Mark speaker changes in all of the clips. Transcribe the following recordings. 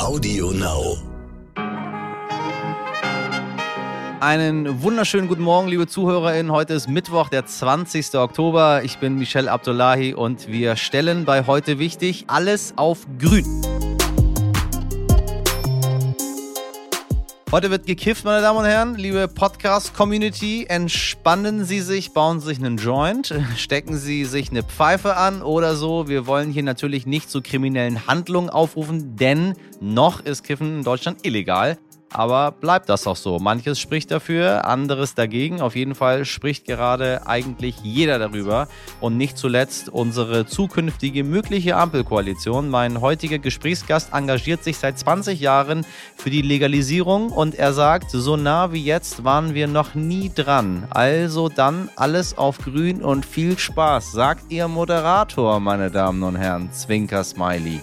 Speaker 1: Audio Now.
Speaker 2: Einen wunderschönen guten Morgen, liebe ZuhörerInnen. Heute ist Mittwoch, der 20. Oktober. Ich bin Michel Abdullahi und wir stellen bei heute wichtig alles auf grün. Heute wird gekifft, meine Damen und Herren. Liebe Podcast-Community, entspannen Sie sich, bauen Sie sich einen Joint, stecken Sie sich eine Pfeife an oder so. Wir wollen hier natürlich nicht zu kriminellen Handlungen aufrufen, denn noch ist Kiffen in Deutschland illegal. Aber bleibt das auch so? Manches spricht dafür, anderes dagegen. Auf jeden Fall spricht gerade eigentlich jeder darüber. Und nicht zuletzt unsere zukünftige mögliche Ampelkoalition. Mein heutiger Gesprächsgast engagiert sich seit 20 Jahren für die Legalisierung und er sagt, so nah wie jetzt waren wir noch nie dran. Also dann alles auf grün und viel Spaß, sagt ihr Moderator, meine Damen und Herren. Zwinker Smiley.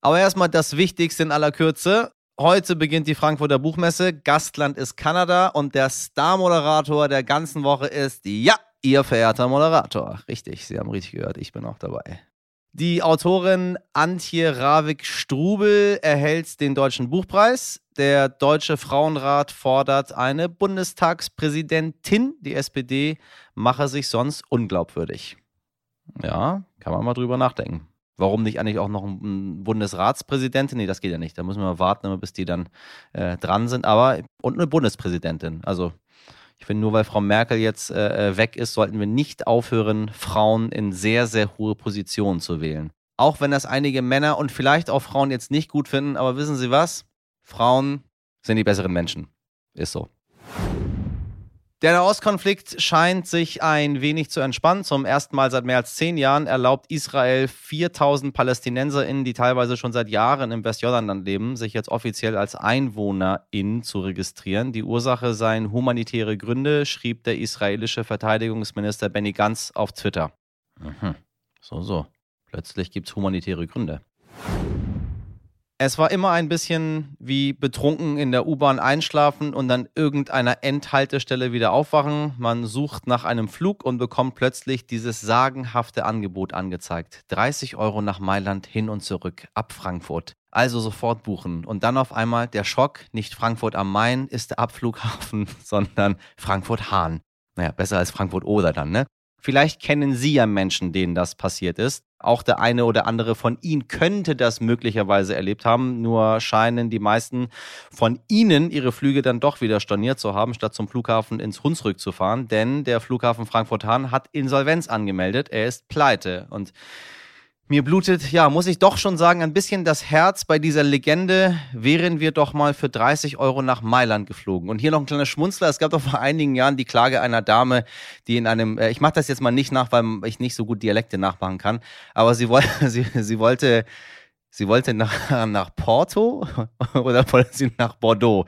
Speaker 2: Aber erstmal das Wichtigste in aller Kürze. Heute beginnt die Frankfurter Buchmesse. Gastland ist Kanada und der Star-Moderator der ganzen Woche ist, ja, Ihr verehrter Moderator. Richtig, Sie haben richtig gehört, ich bin auch dabei. Die Autorin Antje Ravik-Strubel erhält den Deutschen Buchpreis. Der Deutsche Frauenrat fordert eine Bundestagspräsidentin. Die SPD mache sich sonst unglaubwürdig. Ja, kann man mal drüber nachdenken. Warum nicht eigentlich auch noch ein Bundesratspräsidentin? Nee, das geht ja nicht. Da müssen wir mal warten, bis die dann äh, dran sind. Aber und eine Bundespräsidentin. Also ich finde, nur weil Frau Merkel jetzt äh, äh, weg ist, sollten wir nicht aufhören, Frauen in sehr, sehr hohe Positionen zu wählen. Auch wenn das einige Männer und vielleicht auch Frauen jetzt nicht gut finden, aber wissen Sie was? Frauen sind die besseren Menschen. Ist so. Der Nahostkonflikt scheint sich ein wenig zu entspannen. Zum ersten Mal seit mehr als zehn Jahren erlaubt Israel 4000 PalästinenserInnen, die teilweise schon seit Jahren im Westjordanland leben, sich jetzt offiziell als EinwohnerInnen zu registrieren. Die Ursache seien humanitäre Gründe, schrieb der israelische Verteidigungsminister Benny Gantz auf Twitter. Mhm. So, so. Plötzlich gibt es humanitäre Gründe. Es war immer ein bisschen wie betrunken in der U-Bahn einschlafen und an irgendeiner Endhaltestelle wieder aufwachen. Man sucht nach einem Flug und bekommt plötzlich dieses sagenhafte Angebot angezeigt. 30 Euro nach Mailand hin und zurück, ab Frankfurt. Also sofort buchen. Und dann auf einmal der Schock, nicht Frankfurt am Main ist der Abflughafen, sondern Frankfurt-Hahn. Naja, besser als Frankfurt-Oder dann, ne? Vielleicht kennen Sie ja Menschen, denen das passiert ist. Auch der eine oder andere von Ihnen könnte das möglicherweise erlebt haben. Nur scheinen die meisten von Ihnen ihre Flüge dann doch wieder storniert zu haben, statt zum Flughafen ins Hunsrück zu fahren. Denn der Flughafen Frankfurt-Hahn hat Insolvenz angemeldet. Er ist pleite. Und mir blutet, ja, muss ich doch schon sagen, ein bisschen das Herz bei dieser Legende. Wären wir doch mal für 30 Euro nach Mailand geflogen. Und hier noch ein kleiner Schmunzler. Es gab doch vor einigen Jahren die Klage einer Dame, die in einem, äh, ich mache das jetzt mal nicht nach, weil ich nicht so gut Dialekte nachmachen kann, aber sie, wollte, sie, sie wollte Sie wollte nach, nach Porto oder wollte sie nach Bordeaux?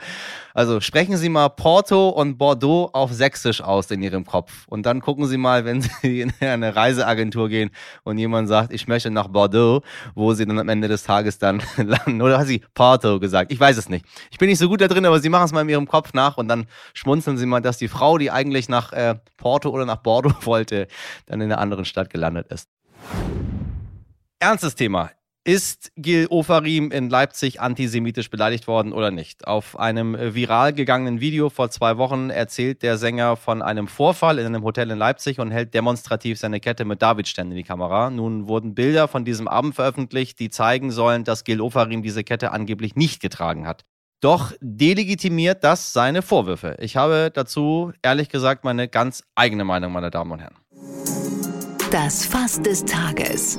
Speaker 2: Also sprechen Sie mal Porto und Bordeaux auf Sächsisch aus in Ihrem Kopf. Und dann gucken Sie mal, wenn Sie in eine Reiseagentur gehen und jemand sagt, ich möchte nach Bordeaux, wo Sie dann am Ende des Tages dann landen. Oder hat sie Porto gesagt? Ich weiß es nicht. Ich bin nicht so gut da drin, aber Sie machen es mal in Ihrem Kopf nach und dann schmunzeln Sie mal, dass die Frau, die eigentlich nach äh, Porto oder nach Bordeaux wollte, dann in einer anderen Stadt gelandet ist. Ernstes Thema. Ist Gil Ofarim in Leipzig antisemitisch beleidigt worden oder nicht? Auf einem viral gegangenen Video vor zwei Wochen erzählt der Sänger von einem Vorfall in einem Hotel in Leipzig und hält demonstrativ seine Kette mit Davidstern in die Kamera. Nun wurden Bilder von diesem Abend veröffentlicht, die zeigen sollen, dass Gil Ofarim diese Kette angeblich nicht getragen hat. Doch delegitimiert das seine Vorwürfe. Ich habe dazu ehrlich gesagt meine ganz eigene Meinung, meine Damen und Herren.
Speaker 1: Das Fass des Tages.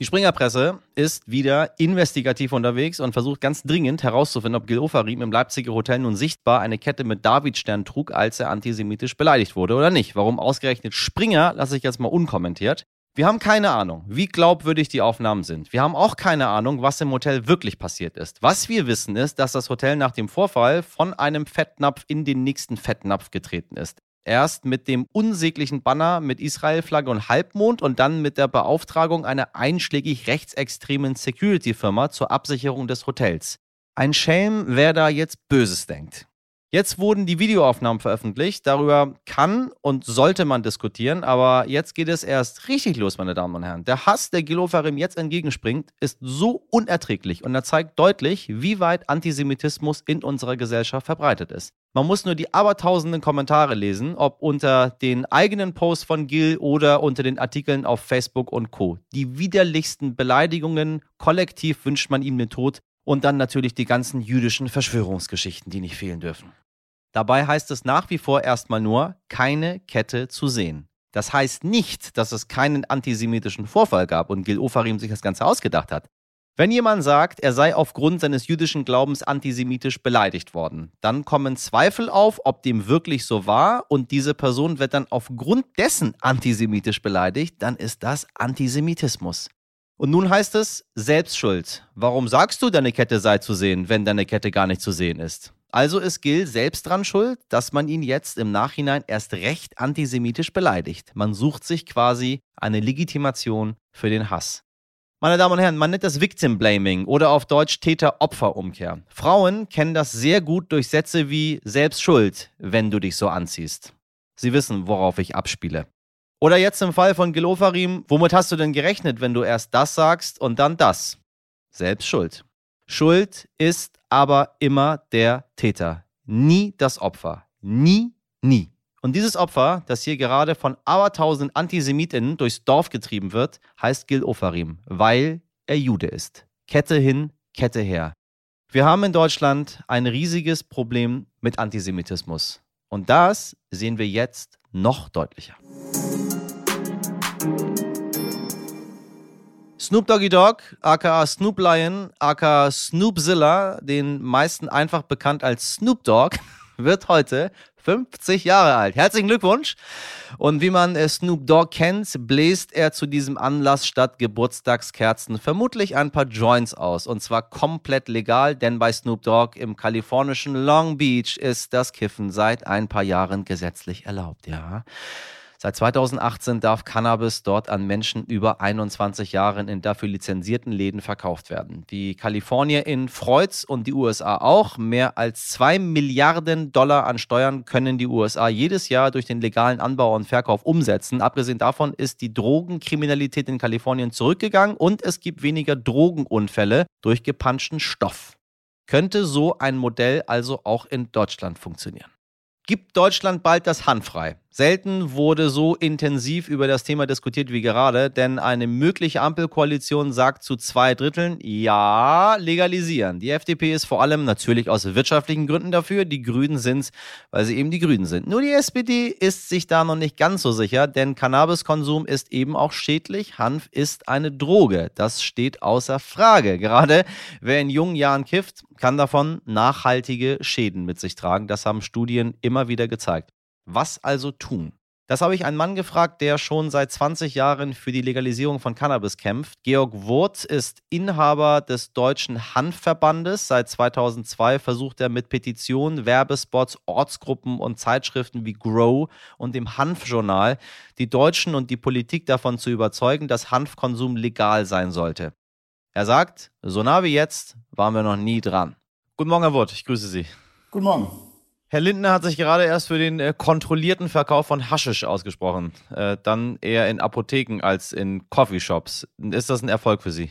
Speaker 2: Die Springerpresse ist wieder investigativ unterwegs und versucht ganz dringend herauszufinden, ob Gil Ofarim im Leipziger Hotel nun sichtbar eine Kette mit Davidstern trug, als er antisemitisch beleidigt wurde oder nicht. Warum ausgerechnet Springer, lasse ich jetzt mal unkommentiert. Wir haben keine Ahnung, wie glaubwürdig die Aufnahmen sind. Wir haben auch keine Ahnung, was im Hotel wirklich passiert ist. Was wir wissen ist, dass das Hotel nach dem Vorfall von einem Fettnapf in den nächsten Fettnapf getreten ist. Erst mit dem unsäglichen Banner mit Israel-Flagge und Halbmond und dann mit der Beauftragung einer einschlägig rechtsextremen Security-Firma zur Absicherung des Hotels. Ein Schelm, wer da jetzt Böses denkt. Jetzt wurden die Videoaufnahmen veröffentlicht. Darüber kann und sollte man diskutieren, aber jetzt geht es erst richtig los, meine Damen und Herren. Der Hass, der Gilofarim jetzt entgegenspringt, ist so unerträglich und er zeigt deutlich, wie weit Antisemitismus in unserer Gesellschaft verbreitet ist. Man muss nur die abertausenden Kommentare lesen, ob unter den eigenen Posts von Gil oder unter den Artikeln auf Facebook und Co. Die widerlichsten Beleidigungen, kollektiv wünscht man ihm den Tod und dann natürlich die ganzen jüdischen Verschwörungsgeschichten, die nicht fehlen dürfen. Dabei heißt es nach wie vor erstmal nur, keine Kette zu sehen. Das heißt nicht, dass es keinen antisemitischen Vorfall gab und Gil Ofarim sich das Ganze ausgedacht hat. Wenn jemand sagt, er sei aufgrund seines jüdischen Glaubens antisemitisch beleidigt worden, dann kommen Zweifel auf, ob dem wirklich so war und diese Person wird dann aufgrund dessen antisemitisch beleidigt, dann ist das Antisemitismus. Und nun heißt es Selbstschuld. Warum sagst du, deine Kette sei zu sehen, wenn deine Kette gar nicht zu sehen ist? Also ist Gil selbst dran schuld, dass man ihn jetzt im Nachhinein erst recht antisemitisch beleidigt. Man sucht sich quasi eine Legitimation für den Hass. Meine Damen und Herren, man nennt das Victim Blaming oder auf Deutsch Täter-Opfer-Umkehr. Frauen kennen das sehr gut durch Sätze wie Selbstschuld, wenn du dich so anziehst. Sie wissen, worauf ich abspiele. Oder jetzt im Fall von Gelofarim, womit hast du denn gerechnet, wenn du erst das sagst und dann das? Selbst schuld. Schuld ist aber immer der Täter, nie das Opfer. Nie, nie. Und dieses Opfer, das hier gerade von abertausend Antisemitinnen durchs Dorf getrieben wird, heißt Gil Ofarim, weil er Jude ist. Kette hin, Kette her. Wir haben in Deutschland ein riesiges Problem mit Antisemitismus. Und das sehen wir jetzt noch deutlicher. Snoop Doggy Dogg, aka Snoop Lion, aka Snoopzilla, den meisten einfach bekannt als Snoop Dogg, wird heute 50 Jahre alt. Herzlichen Glückwunsch. Und wie man Snoop Dogg kennt, bläst er zu diesem Anlass statt Geburtstagskerzen vermutlich ein paar Joints aus. Und zwar komplett legal, denn bei Snoop Dogg im kalifornischen Long Beach ist das Kiffen seit ein paar Jahren gesetzlich erlaubt, ja. Seit 2018 darf Cannabis dort an Menschen über 21 Jahren in dafür lizenzierten Läden verkauft werden. Die Kalifornier in freut's und die USA auch. Mehr als zwei Milliarden Dollar an Steuern können die USA jedes Jahr durch den legalen Anbau und Verkauf umsetzen. Abgesehen davon ist die Drogenkriminalität in Kalifornien zurückgegangen und es gibt weniger Drogenunfälle durch gepanschten Stoff. Könnte so ein Modell also auch in Deutschland funktionieren? Gibt Deutschland bald das Handfrei? Selten wurde so intensiv über das Thema diskutiert wie gerade, denn eine mögliche Ampelkoalition sagt zu zwei Dritteln, ja, legalisieren. Die FDP ist vor allem natürlich aus wirtschaftlichen Gründen dafür, die Grünen sind weil sie eben die Grünen sind. Nur die SPD ist sich da noch nicht ganz so sicher, denn Cannabiskonsum ist eben auch schädlich. Hanf ist eine Droge. Das steht außer Frage. Gerade wer in jungen Jahren kifft, kann davon nachhaltige Schäden mit sich tragen. Das haben Studien immer wieder gezeigt. Was also tun? Das habe ich einen Mann gefragt, der schon seit 20 Jahren für die Legalisierung von Cannabis kämpft. Georg Wurth ist Inhaber des Deutschen Hanfverbandes. Seit 2002 versucht er mit Petitionen, Werbespots, Ortsgruppen und Zeitschriften wie Grow und dem Hanfjournal die Deutschen und die Politik davon zu überzeugen, dass Hanfkonsum legal sein sollte. Er sagt, so nah wie jetzt waren wir noch nie dran. Guten Morgen, Herr Wurth, ich grüße Sie.
Speaker 3: Guten Morgen.
Speaker 2: Herr Lindner hat sich gerade erst für den äh, kontrollierten Verkauf von Haschisch ausgesprochen. Äh, dann eher in Apotheken als in Coffeeshops. Ist das ein Erfolg für Sie?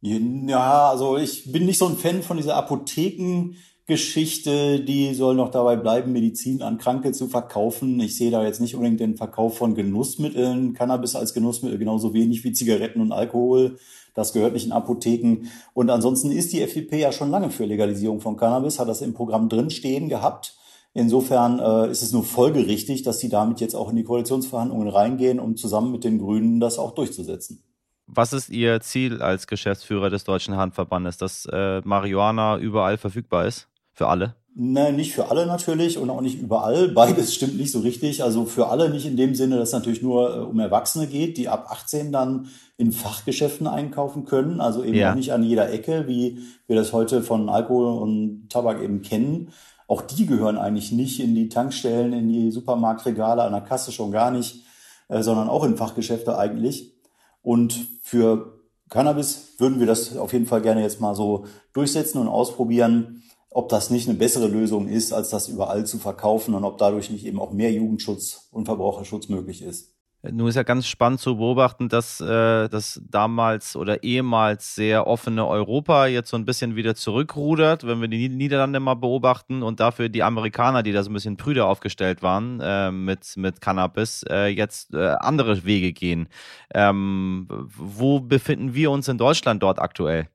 Speaker 3: Ja, also ich bin nicht so ein Fan von dieser Apothekengeschichte. Die soll noch dabei bleiben, Medizin an Kranke zu verkaufen. Ich sehe da jetzt nicht unbedingt den Verkauf von Genussmitteln, Cannabis als Genussmittel genauso wenig wie Zigaretten und Alkohol. Das gehört nicht in Apotheken. Und ansonsten ist die FDP ja schon lange für Legalisierung von Cannabis, hat das im Programm drinstehen gehabt. Insofern äh, ist es nur folgerichtig, dass sie damit jetzt auch in die Koalitionsverhandlungen reingehen, um zusammen mit den Grünen das auch durchzusetzen.
Speaker 2: Was ist Ihr Ziel als Geschäftsführer des Deutschen Handverbandes, dass äh, Marihuana überall verfügbar ist? Für alle?
Speaker 3: Nein, nicht für alle natürlich und auch nicht überall. Beides stimmt nicht so richtig. Also für alle nicht in dem Sinne, dass es natürlich nur äh, um Erwachsene geht, die ab 18 dann in Fachgeschäften einkaufen können. Also eben ja. auch nicht an jeder Ecke, wie wir das heute von Alkohol und Tabak eben kennen. Auch die gehören eigentlich nicht in die Tankstellen, in die Supermarktregale, an der Kasse schon gar nicht, äh, sondern auch in Fachgeschäfte eigentlich. Und für Cannabis würden wir das auf jeden Fall gerne jetzt mal so durchsetzen und ausprobieren. ob das nicht eine bessere Lösung ist, als das überall zu verkaufen und ob dadurch nicht eben auch mehr Jugendschutz und Verbraucherschutz möglich ist.
Speaker 2: Nun ist ja ganz spannend zu beobachten, dass äh, das damals oder ehemals sehr offene Europa jetzt so ein bisschen wieder zurückrudert, wenn wir die Niederlande mal beobachten und dafür die Amerikaner, die da so ein bisschen prüder aufgestellt waren äh, mit, mit Cannabis, äh, jetzt andere Wege gehen. Ähm, wo befinden wir uns in Deutschland dort aktuell?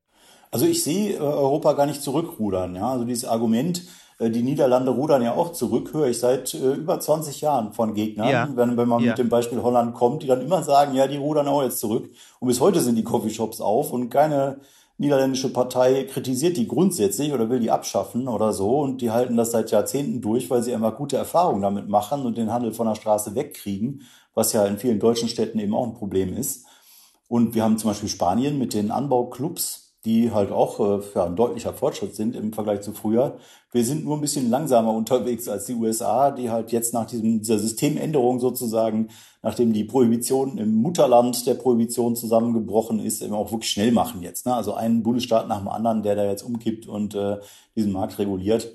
Speaker 3: Also ich sehe Europa gar nicht zurückrudern. Ja? Also dieses Argument, die Niederlande rudern ja auch zurück, höre ich seit äh, über 20 Jahren von Gegnern, ja. wenn, wenn man ja. mit dem Beispiel Holland kommt, die dann immer sagen, ja, die rudern auch jetzt zurück. Und bis heute sind die Coffeeshops auf und keine niederländische Partei kritisiert die grundsätzlich oder will die abschaffen oder so. Und die halten das seit Jahrzehnten durch, weil sie immer gute Erfahrungen damit machen und den Handel von der Straße wegkriegen, was ja in vielen deutschen Städten eben auch ein Problem ist. Und wir haben zum Beispiel Spanien mit den Anbauclubs, die halt auch äh, ja, ein deutlicher Fortschritt sind im Vergleich zu früher. Wir sind nur ein bisschen langsamer unterwegs als die USA, die halt jetzt nach diesem, dieser Systemänderung sozusagen, nachdem die Prohibition im Mutterland der Prohibition zusammengebrochen ist, eben auch wirklich schnell machen jetzt. Ne? Also einen Bundesstaat nach dem anderen, der da jetzt umkippt und äh, diesen Markt reguliert.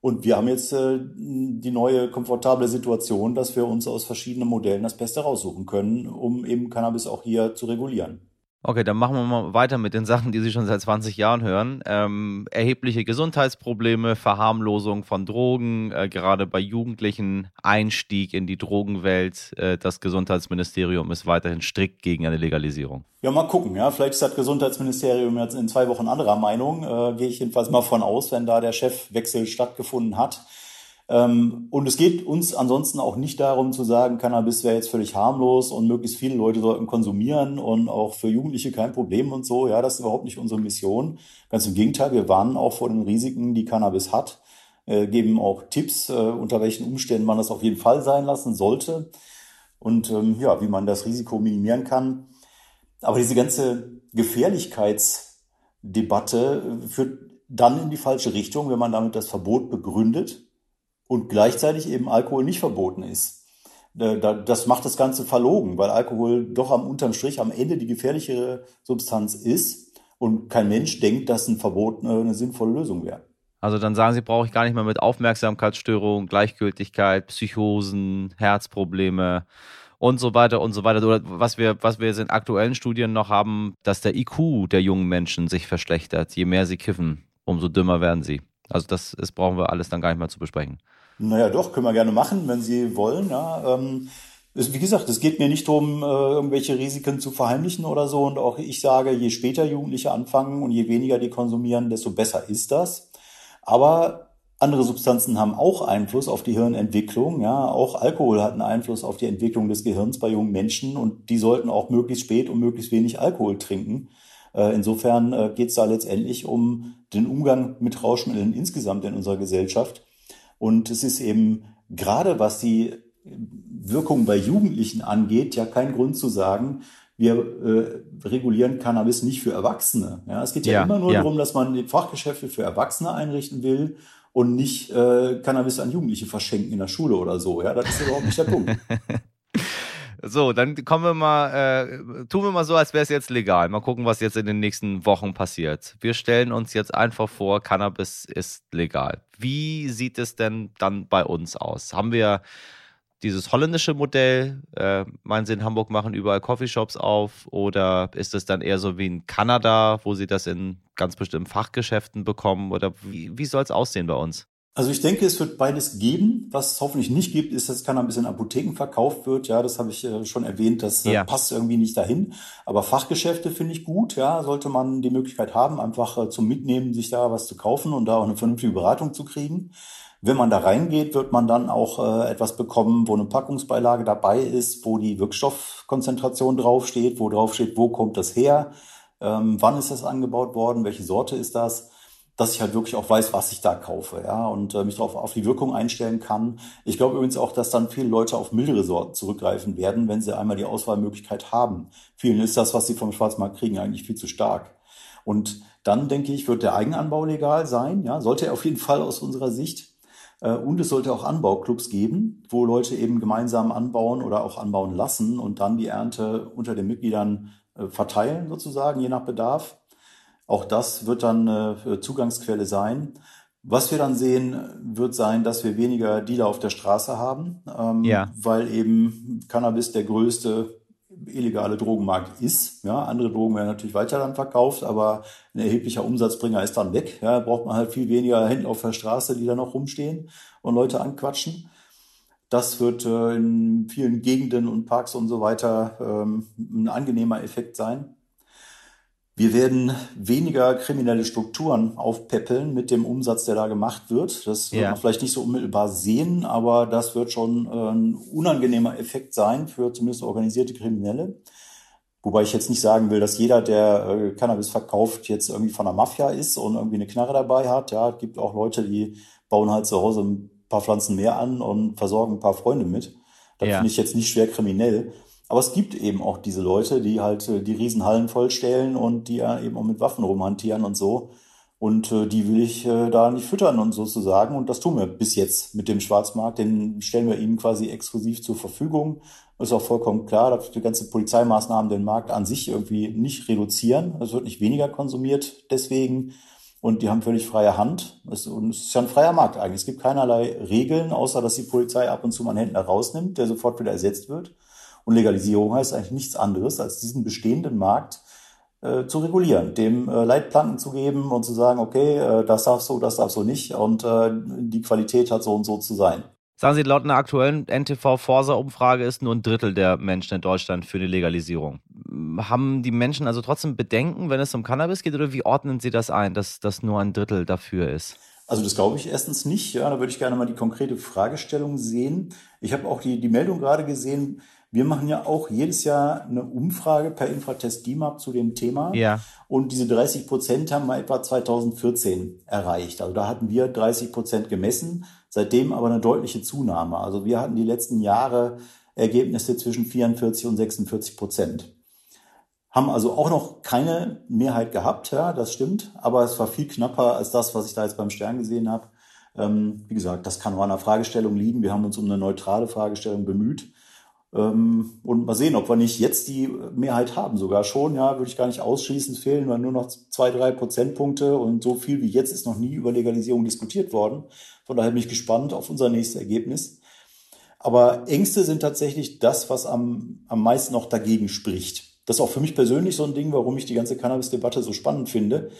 Speaker 3: Und wir haben jetzt äh, die neue komfortable Situation, dass wir uns aus verschiedenen Modellen das Beste raussuchen können, um eben Cannabis auch hier zu regulieren.
Speaker 2: Okay, dann machen wir mal weiter mit den Sachen, die Sie schon seit 20 Jahren hören. Ähm, erhebliche Gesundheitsprobleme, Verharmlosung von Drogen, äh, gerade bei Jugendlichen, Einstieg in die Drogenwelt. Äh, das Gesundheitsministerium ist weiterhin strikt gegen eine Legalisierung.
Speaker 3: Ja, mal gucken. Ja, vielleicht ist das Gesundheitsministerium jetzt in zwei Wochen anderer Meinung. Äh, Gehe ich jedenfalls mal von aus, wenn da der Chefwechsel stattgefunden hat. Ähm, und es geht uns ansonsten auch nicht darum zu sagen, Cannabis wäre jetzt völlig harmlos und möglichst viele Leute sollten konsumieren und auch für Jugendliche kein Problem und so. Ja, das ist überhaupt nicht unsere Mission. Ganz im Gegenteil, wir warnen auch vor den Risiken, die Cannabis hat, äh, geben auch Tipps, äh, unter welchen Umständen man das auf jeden Fall sein lassen sollte und ähm, ja, wie man das Risiko minimieren kann. Aber diese ganze Gefährlichkeitsdebatte führt dann in die falsche Richtung, wenn man damit das Verbot begründet und gleichzeitig eben Alkohol nicht verboten ist. Das macht das Ganze verlogen, weil Alkohol doch am unterm Strich am Ende die gefährlichere Substanz ist und kein Mensch denkt, dass ein Verbot eine sinnvolle Lösung wäre.
Speaker 2: Also dann sagen Sie, brauche ich gar nicht mehr mit Aufmerksamkeitsstörungen, Gleichgültigkeit, Psychosen, Herzprobleme und so weiter und so weiter. Oder was wir, was wir jetzt in aktuellen Studien noch haben, dass der IQ der jungen Menschen sich verschlechtert. Je mehr sie kiffen, umso dümmer werden sie. Also das ist, brauchen wir alles dann gar nicht mehr zu besprechen.
Speaker 3: Naja, doch, können wir gerne machen, wenn Sie wollen. Ja. Ähm, wie gesagt, es geht mir nicht darum, äh, irgendwelche Risiken zu verheimlichen oder so. Und auch ich sage, je später Jugendliche anfangen und je weniger die konsumieren, desto besser ist das. Aber andere Substanzen haben auch Einfluss auf die Hirnentwicklung. Ja, auch Alkohol hat einen Einfluss auf die Entwicklung des Gehirns bei jungen Menschen und die sollten auch möglichst spät und möglichst wenig Alkohol trinken. Äh, insofern äh, geht es da letztendlich um den Umgang mit Rauschmitteln insgesamt in unserer Gesellschaft. Und es ist eben gerade was die Wirkung bei Jugendlichen angeht, ja kein Grund zu sagen, wir äh, regulieren Cannabis nicht für Erwachsene. Ja, es geht ja, ja immer nur ja. darum, dass man Fachgeschäfte für Erwachsene einrichten will und nicht äh, Cannabis an Jugendliche verschenken in der Schule oder so. Ja, das ist überhaupt nicht der Punkt.
Speaker 2: So, dann kommen wir mal, äh, tun wir mal so, als wäre es jetzt legal. Mal gucken, was jetzt in den nächsten Wochen passiert. Wir stellen uns jetzt einfach vor, Cannabis ist legal. Wie sieht es denn dann bei uns aus? Haben wir dieses holländische Modell? Äh, meinen Sie, in Hamburg machen überall Coffeeshops auf? Oder ist es dann eher so wie in Kanada, wo Sie das in ganz bestimmten Fachgeschäften bekommen? Oder wie, wie soll es aussehen bei uns?
Speaker 3: Also ich denke, es wird beides geben. Was es hoffentlich nicht gibt, ist, dass Cannabis in Apotheken verkauft wird. Ja, das habe ich äh, schon erwähnt. Das äh, ja. passt irgendwie nicht dahin. Aber Fachgeschäfte finde ich gut. Ja, sollte man die Möglichkeit haben, einfach äh, zum Mitnehmen sich da was zu kaufen und da auch eine vernünftige Beratung zu kriegen. Wenn man da reingeht, wird man dann auch etwas bekommen, wo eine Packungsbeilage dabei ist, wo die Wirkstoffkonzentration draufsteht, wo draufsteht, wo kommt das her, ähm, wann ist das angebaut worden, welche Sorte ist das dass ich halt wirklich auch weiß, was ich da kaufe, ja, und äh, mich darauf auf die Wirkung einstellen kann. Ich glaube übrigens auch, dass dann viele Leute auf mildere Sorten zurückgreifen werden, wenn sie einmal die Auswahlmöglichkeit haben. Vielen ist das, was sie vom Schwarzmarkt kriegen, eigentlich viel zu stark. Und dann denke ich, wird der Eigenanbau legal sein, ja, sollte er auf jeden Fall aus unserer Sicht. Äh, und es sollte auch Anbauclubs geben, wo Leute eben gemeinsam anbauen oder auch anbauen lassen und dann die Ernte unter den Mitgliedern äh, verteilen, sozusagen, je nach Bedarf. Auch das wird dann eine Zugangsquelle sein. Was wir dann sehen, wird sein, dass wir weniger Dealer auf der Straße haben, ähm, ja. weil eben Cannabis der größte illegale Drogenmarkt ist. Ja, andere Drogen werden natürlich weiter dann verkauft, aber ein erheblicher Umsatzbringer ist dann weg. Ja, braucht man halt viel weniger Händler auf der Straße, die da noch rumstehen und Leute anquatschen. Das wird äh, in vielen Gegenden und Parks und so weiter ähm, ein angenehmer Effekt sein. Wir werden weniger kriminelle Strukturen aufpäppeln mit dem Umsatz, der da gemacht wird. Das wird man vielleicht nicht so unmittelbar sehen, aber das wird schon äh, ein unangenehmer Effekt sein für zumindest organisierte Kriminelle. Wobei ich jetzt nicht sagen will, dass jeder, der äh, Cannabis verkauft, jetzt irgendwie von der Mafia ist und irgendwie eine Knarre dabei hat. Ja, es gibt auch Leute, die bauen halt zu Hause ein paar Pflanzen mehr an und versorgen ein paar Freunde mit. Das ja. finde ich jetzt nicht schwer kriminell. Aber es gibt eben auch diese Leute, die halt äh, die Riesenhallen vollstellen und die ja eben auch mit Waffen rumhantieren und so. Und äh, die will ich äh, da nicht füttern und sozusagen. Und das tun wir bis jetzt mit dem Schwarzmarkt. Den stellen wir ihnen quasi exklusiv zur Verfügung. Ist auch vollkommen klar, dass die ganze Polizeimaßnahmen den Markt an sich irgendwie nicht reduzieren. Es wird nicht weniger konsumiert deswegen. Und die haben völlig freie Hand. Und es ist ja ein freier Markt eigentlich. Es gibt keinerlei Regeln, außer dass die Polizei ab und zu mal einen Händler rausnimmt, der sofort wieder ersetzt wird. Und Legalisierung heißt eigentlich nichts anderes, als diesen bestehenden Markt äh, zu regulieren, dem äh, Leitplanken zu geben und zu sagen, okay, äh, das darf so, das darf so nicht und äh, die Qualität hat so und so zu sein.
Speaker 2: Sagen Sie, laut einer aktuellen NTV-Forsa-Umfrage ist nur ein Drittel der Menschen in Deutschland für eine Legalisierung. Haben die Menschen also trotzdem Bedenken, wenn es um Cannabis geht, oder wie ordnen Sie das ein, dass das nur ein Drittel dafür ist?
Speaker 3: Also das glaube ich erstens nicht. Ja, da würde ich gerne mal die konkrete Fragestellung sehen. Ich habe auch die, die Meldung gerade gesehen, wir machen ja auch jedes Jahr eine Umfrage per Infratest DIMAP zu dem Thema. Ja. Und diese 30 Prozent haben wir etwa 2014 erreicht. Also da hatten wir 30 Prozent gemessen, seitdem aber eine deutliche Zunahme. Also wir hatten die letzten Jahre Ergebnisse zwischen 44 und 46 Prozent. Haben also auch noch keine Mehrheit gehabt, ja, das stimmt, aber es war viel knapper als das, was ich da jetzt beim Stern gesehen habe. Ähm, wie gesagt, das kann nur an einer Fragestellung liegen. Wir haben uns um eine neutrale Fragestellung bemüht. Ähm, und mal sehen, ob wir nicht jetzt die Mehrheit haben, sogar schon, ja, würde ich gar nicht ausschließen. Fehlen nur noch zwei, drei Prozentpunkte und so viel wie jetzt ist noch nie über Legalisierung diskutiert worden. Von daher bin ich gespannt auf unser nächstes Ergebnis. Aber Ängste sind tatsächlich das, was am, am meisten noch dagegen spricht. Das ist auch für mich persönlich so ein Ding, warum ich die ganze Cannabis-Debatte so spannend finde,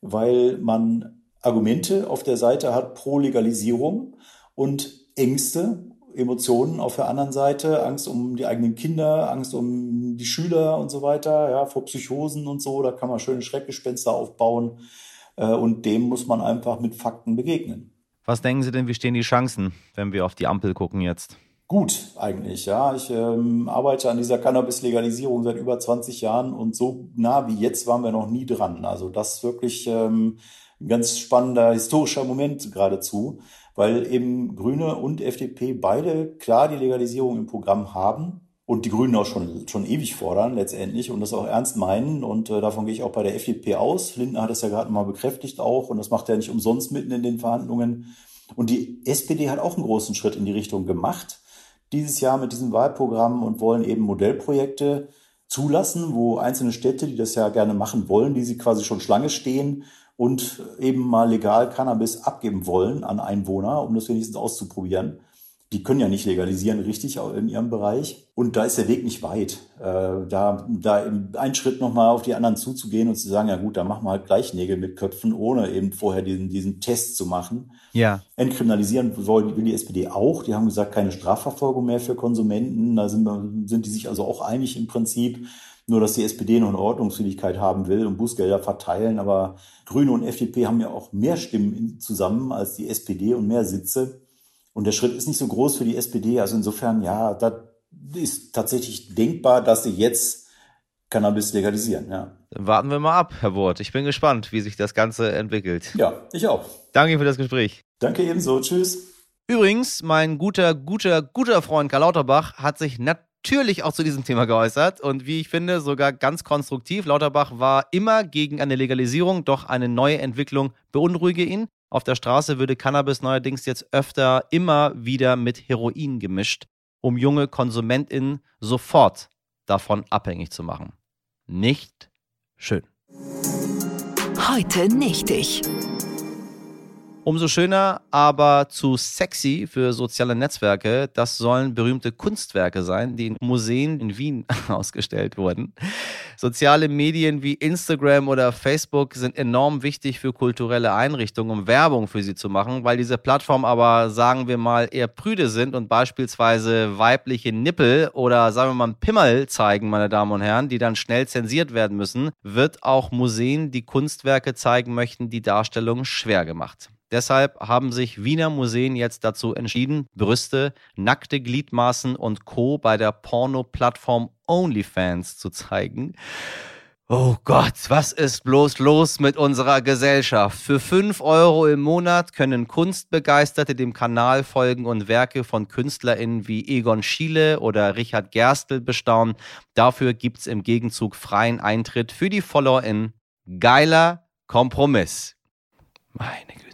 Speaker 3: weil man Argumente auf der Seite hat pro Legalisierung und Ängste Emotionen auf der anderen Seite, Angst um die eigenen Kinder, Angst um die Schüler und so weiter, ja, vor Psychosen und so, da kann man schöne Schreckgespenster aufbauen äh, und dem muss man einfach mit Fakten begegnen.
Speaker 2: Was denken Sie denn, wie stehen die Chancen, wenn wir auf die Ampel gucken jetzt?
Speaker 3: Gut, eigentlich, ja. Ich ähm, arbeite an dieser Cannabis-Legalisierung seit über 20 Jahren und so nah wie jetzt waren wir noch nie dran. Also das ist wirklich ähm, ein ganz spannender historischer Moment geradezu weil eben Grüne und FDP beide klar die Legalisierung im Programm haben und die Grünen auch schon, schon ewig fordern letztendlich und das auch ernst meinen und äh, davon gehe ich auch bei der FDP aus. Lindner hat das ja gerade mal bekräftigt auch und das macht er nicht umsonst mitten in den Verhandlungen. Und die SPD hat auch einen großen Schritt in die Richtung gemacht dieses Jahr mit diesem Wahlprogramm und wollen eben Modellprojekte zulassen, wo einzelne Städte, die das ja gerne machen wollen, die sie quasi schon Schlange stehen, und eben mal legal Cannabis abgeben wollen an Einwohner, um das wenigstens auszuprobieren. Die können ja nicht legalisieren, richtig, in ihrem Bereich. Und da ist der Weg nicht weit. Äh, da, da einen Schritt nochmal auf die anderen zuzugehen und zu sagen, ja gut, da machen wir halt gleich Nägel mit Köpfen, ohne eben vorher diesen, diesen Test zu machen. Ja. Entkriminalisieren will die SPD auch. Die haben gesagt, keine Strafverfolgung mehr für Konsumenten. Da sind, wir, sind die sich also auch einig im Prinzip. Nur, dass die SPD noch eine Ordnungsfähigkeit haben will und Bußgelder verteilen. Aber Grüne und FDP haben ja auch mehr Stimmen zusammen als die SPD und mehr Sitze. Und der Schritt ist nicht so groß für die SPD. Also insofern, ja, das ist tatsächlich denkbar, dass sie jetzt Cannabis legalisieren, ja.
Speaker 2: Dann warten wir mal ab, Herr Wort. Ich bin gespannt, wie sich das Ganze entwickelt.
Speaker 3: Ja, ich auch.
Speaker 2: Danke für das Gespräch.
Speaker 3: Danke ebenso. Tschüss.
Speaker 2: Übrigens, mein guter, guter, guter Freund Karl Lauterbach hat sich natürlich natürlich auch zu diesem Thema geäußert und wie ich finde, sogar ganz konstruktiv. Lauterbach war immer gegen eine Legalisierung, doch eine neue Entwicklung beunruhige ihn. Auf der Straße würde Cannabis neuerdings jetzt öfter immer wieder mit Heroin gemischt, um junge KonsumentInnen sofort davon abhängig zu machen. Nicht schön.
Speaker 1: Heute nicht ich.
Speaker 2: Umso schöner, aber zu sexy für soziale Netzwerke, das sollen berühmte Kunstwerke sein, die in Museen in Wien ausgestellt wurden. Soziale Medien wie Instagram oder Facebook sind enorm wichtig für kulturelle Einrichtungen, um Werbung für sie zu machen, weil diese Plattformen aber, sagen wir mal, eher prüde sind und beispielsweise weibliche Nippel oder sagen wir mal Pimmel zeigen, meine Damen und Herren, die dann schnell zensiert werden müssen, wird auch Museen, die Kunstwerke zeigen möchten, die Darstellung schwer gemacht. Deshalb haben sich Wiener Museen jetzt dazu entschieden, Brüste, nackte Gliedmaßen und Co. bei der Porno-Plattform OnlyFans zu zeigen. Oh Gott, was ist bloß los mit unserer Gesellschaft? Für 5 Euro im Monat können Kunstbegeisterte dem Kanal folgen und Werke von KünstlerInnen wie Egon Schiele oder Richard Gerstl bestaunen. Dafür gibt's im Gegenzug freien Eintritt für die FollowerInnen. Geiler Kompromiss. Meine Güte.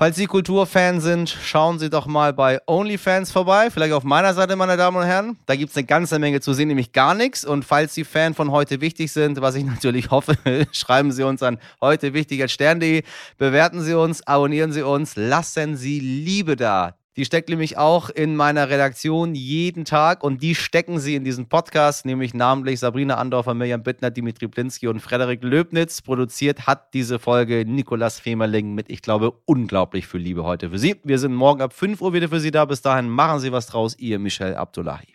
Speaker 2: Falls Sie Kulturfan sind, schauen Sie doch mal bei OnlyFans vorbei. Vielleicht auf meiner Seite, meine Damen und Herren. Da gibt es eine ganze Menge zu sehen, nämlich gar nichts. Und falls Sie Fan von heute wichtig sind, was ich natürlich hoffe, schreiben Sie uns an heute wichtig als Stern.de. Bewerten Sie uns, abonnieren Sie uns, lassen Sie Liebe da. Die steckt nämlich auch in meiner Redaktion jeden Tag und die stecken sie in diesen Podcast, nämlich namentlich Sabrina Andorfer, Mirjam Bittner, Dimitri Blinski und Frederik Löbnitz. Produziert hat diese Folge Nikolas Femerling mit, ich glaube, unglaublich viel Liebe heute für Sie. Wir sind morgen ab 5 Uhr wieder für Sie da. Bis dahin machen Sie was draus. Ihr Michel Abdullahi.